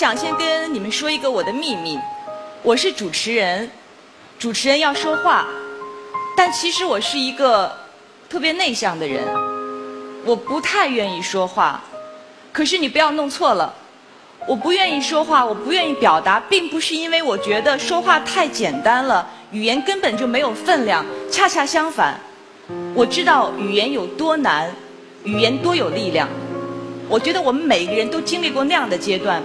想先跟你们说一个我的秘密，我是主持人，主持人要说话，但其实我是一个特别内向的人，我不太愿意说话。可是你不要弄错了，我不愿意说话，我不愿意表达，并不是因为我觉得说话太简单了，语言根本就没有分量。恰恰相反，我知道语言有多难，语言多有力量。我觉得我们每个人都经历过那样的阶段。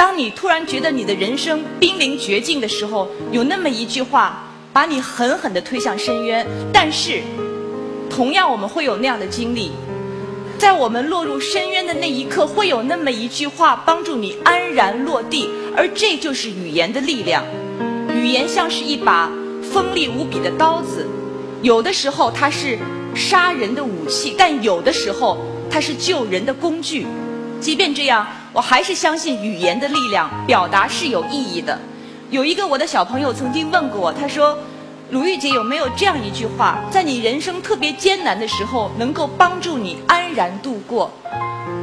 当你突然觉得你的人生濒临绝境的时候，有那么一句话把你狠狠地推向深渊。但是，同样我们会有那样的经历，在我们落入深渊的那一刻，会有那么一句话帮助你安然落地。而这就是语言的力量。语言像是一把锋利无比的刀子，有的时候它是杀人的武器，但有的时候它是救人的工具。即便这样。我还是相信语言的力量，表达是有意义的。有一个我的小朋友曾经问过我，他说：“鲁豫姐有没有这样一句话，在你人生特别艰难的时候，能够帮助你安然度过？”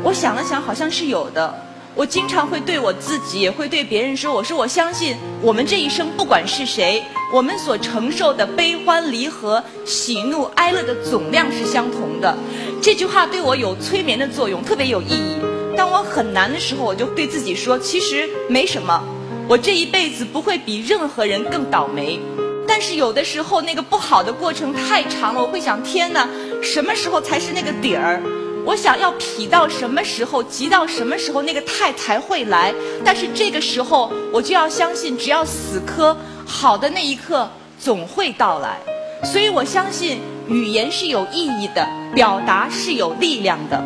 我想了想，好像是有的。我经常会对我自己，也会对别人说：“我说我相信，我们这一生不管是谁，我们所承受的悲欢离合、喜怒哀乐的总量是相同的。”这句话对我有催眠的作用，特别有意义。当我很难的时候，我就对自己说：“其实没什么，我这一辈子不会比任何人更倒霉。”但是有的时候，那个不好的过程太长了，我会想：天哪，什么时候才是那个底儿？我想要痞到什么时候，急到什么时候，那个太才会来？但是这个时候，我就要相信，只要死磕，好的那一刻总会到来。所以我相信，语言是有意义的，表达是有力量的。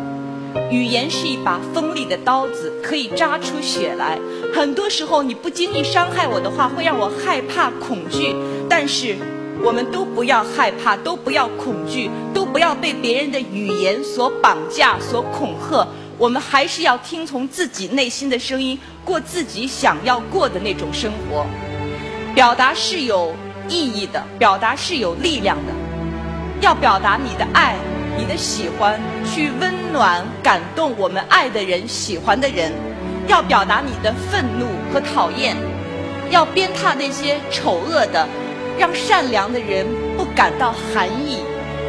语言是一把锋利的刀子，可以扎出血来。很多时候，你不经意伤害我的话，会让我害怕、恐惧。但是，我们都不要害怕，都不要恐惧，都不要被别人的语言所绑架、所恐吓。我们还是要听从自己内心的声音，过自己想要过的那种生活。表达是有意义的，表达是有力量的。要表达你的爱。你的喜欢去温暖、感动我们爱的人、喜欢的人，要表达你的愤怒和讨厌，要鞭挞那些丑恶的，让善良的人不感到寒意；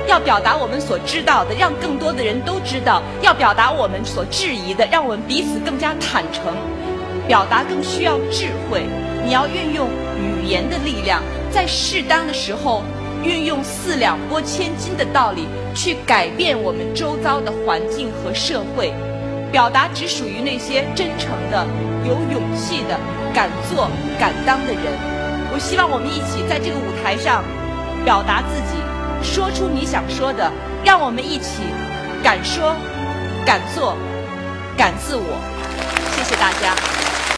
要表达我们所知道的，让更多的人都知道；要表达我们所质疑的，让我们彼此更加坦诚。表达更需要智慧，你要运用语言的力量，在适当的时候。运用四两拨千斤的道理去改变我们周遭的环境和社会，表达只属于那些真诚的、有勇气的、敢做敢当的人。我希望我们一起在这个舞台上表达自己，说出你想说的。让我们一起敢说、敢做、敢自我。谢谢大家。